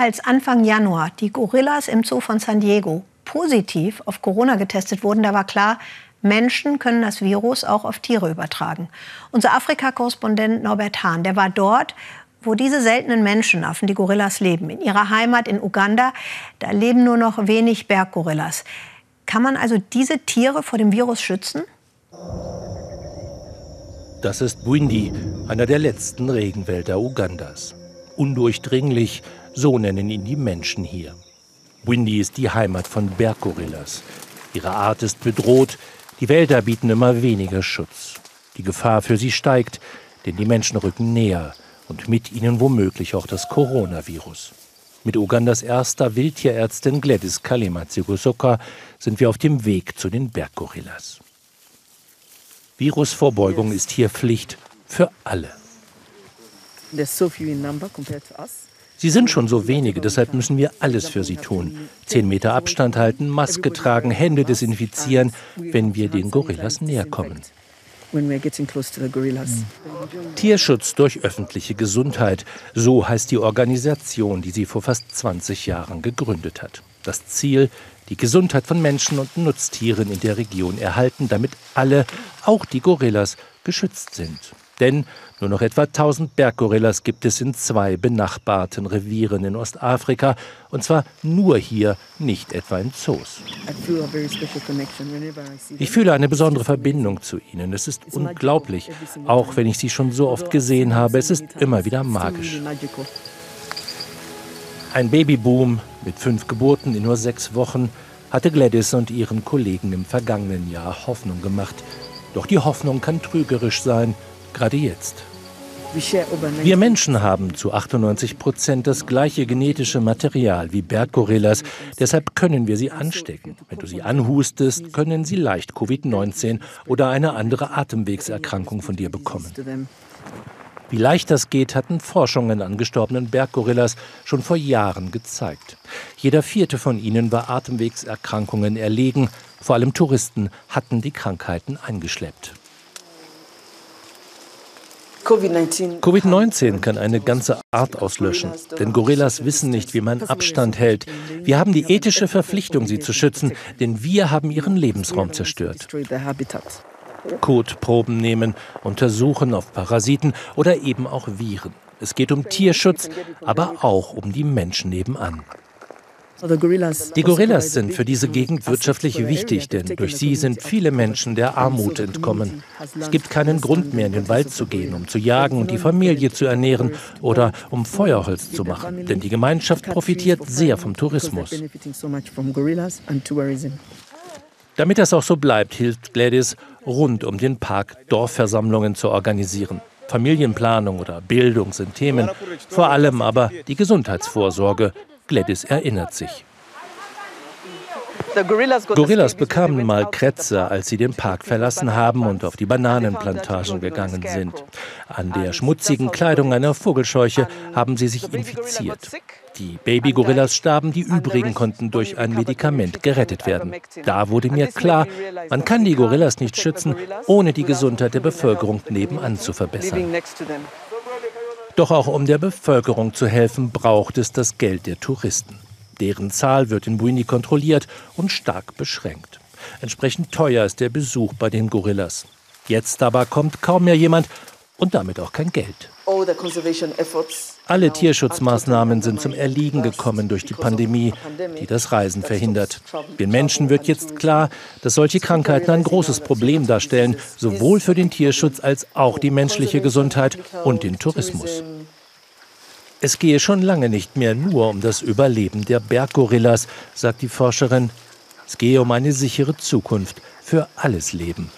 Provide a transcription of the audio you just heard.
Als Anfang Januar die Gorillas im Zoo von San Diego positiv auf Corona getestet wurden, da war klar, Menschen können das Virus auch auf Tiere übertragen. Unser Afrika-Korrespondent Norbert Hahn, der war dort, wo diese seltenen Menschenaffen, die Gorillas, leben. In ihrer Heimat in Uganda, da leben nur noch wenig Berggorillas. Kann man also diese Tiere vor dem Virus schützen? Das ist Bwindi, einer der letzten Regenwälder Ugandas. Undurchdringlich, so nennen ihn die Menschen hier. Bwindi ist die Heimat von Berggorillas. Ihre Art ist bedroht, die Wälder bieten immer weniger Schutz. Die Gefahr für sie steigt, denn die Menschen rücken näher und mit ihnen womöglich auch das Coronavirus. Mit Ugandas erster Wildtierärztin Gladys Kalema Zigusoka sind wir auf dem Weg zu den Berggorillas. Virusvorbeugung ist hier Pflicht für alle. Sie sind schon so wenige, deshalb müssen wir alles für sie tun. Zehn Meter Abstand halten, Maske tragen, Hände desinfizieren, wenn wir den Gorillas näher kommen. Tierschutz durch öffentliche Gesundheit, so heißt die Organisation, die sie vor fast 20 Jahren gegründet hat. Das Ziel, die Gesundheit von Menschen und Nutztieren in der Region erhalten, damit alle, auch die Gorillas, geschützt sind. Denn nur noch etwa 1000 Berggorillas gibt es in zwei benachbarten Revieren in Ostafrika, und zwar nur hier, nicht etwa in Zoos. Ich fühle eine besondere Verbindung zu ihnen. Es ist unglaublich, auch wenn ich sie schon so oft gesehen habe. Es ist immer wieder magisch. Ein Babyboom mit fünf Geburten in nur sechs Wochen hatte Gladys und ihren Kollegen im vergangenen Jahr Hoffnung gemacht. Doch die Hoffnung kann trügerisch sein gerade jetzt. Wir Menschen haben zu 98 Prozent das gleiche genetische Material wie Berggorillas, deshalb können wir sie anstecken. Wenn du sie anhustest, können sie leicht Covid-19 oder eine andere Atemwegserkrankung von dir bekommen. Wie leicht das geht, hatten Forschungen an gestorbenen Berggorillas schon vor Jahren gezeigt. Jeder vierte von ihnen war Atemwegserkrankungen erlegen, vor allem Touristen hatten die Krankheiten eingeschleppt. Covid-19 kann eine ganze Art auslöschen, denn Gorillas wissen nicht, wie man Abstand hält. Wir haben die ethische Verpflichtung, sie zu schützen, denn wir haben ihren Lebensraum zerstört. Kotproben nehmen, untersuchen auf Parasiten oder eben auch Viren. Es geht um Tierschutz, aber auch um die Menschen nebenan. Die Gorillas sind für diese Gegend wirtschaftlich wichtig, denn durch sie sind viele Menschen der Armut entkommen. Es gibt keinen Grund mehr, in den Wald zu gehen, um zu jagen und die Familie zu ernähren oder um Feuerholz zu machen, denn die Gemeinschaft profitiert sehr vom Tourismus. Damit das auch so bleibt, hilft Gladys, rund um den Park Dorfversammlungen zu organisieren. Familienplanung oder Bildung sind Themen, vor allem aber die Gesundheitsvorsorge, Gladys erinnert sich. Gorillas bekamen mal Krätze, als sie den Park verlassen haben und auf die Bananenplantagen gegangen sind. An der schmutzigen Kleidung einer Vogelscheuche haben sie sich infiziert. Die Babygorillas starben, die übrigen konnten durch ein Medikament gerettet werden. Da wurde mir klar, man kann die Gorillas nicht schützen, ohne die Gesundheit der Bevölkerung nebenan zu verbessern. Doch auch um der Bevölkerung zu helfen, braucht es das Geld der Touristen. Deren Zahl wird in Buini kontrolliert und stark beschränkt. Entsprechend teuer ist der Besuch bei den Gorillas. Jetzt aber kommt kaum mehr jemand und damit auch kein Geld. Alle Tierschutzmaßnahmen sind zum Erliegen gekommen durch die Pandemie, die das Reisen verhindert. Den Menschen wird jetzt klar, dass solche Krankheiten ein großes Problem darstellen, sowohl für den Tierschutz als auch die menschliche Gesundheit und den Tourismus. Es gehe schon lange nicht mehr nur um das Überleben der Berggorillas, sagt die Forscherin. Es gehe um eine sichere Zukunft für alles Leben.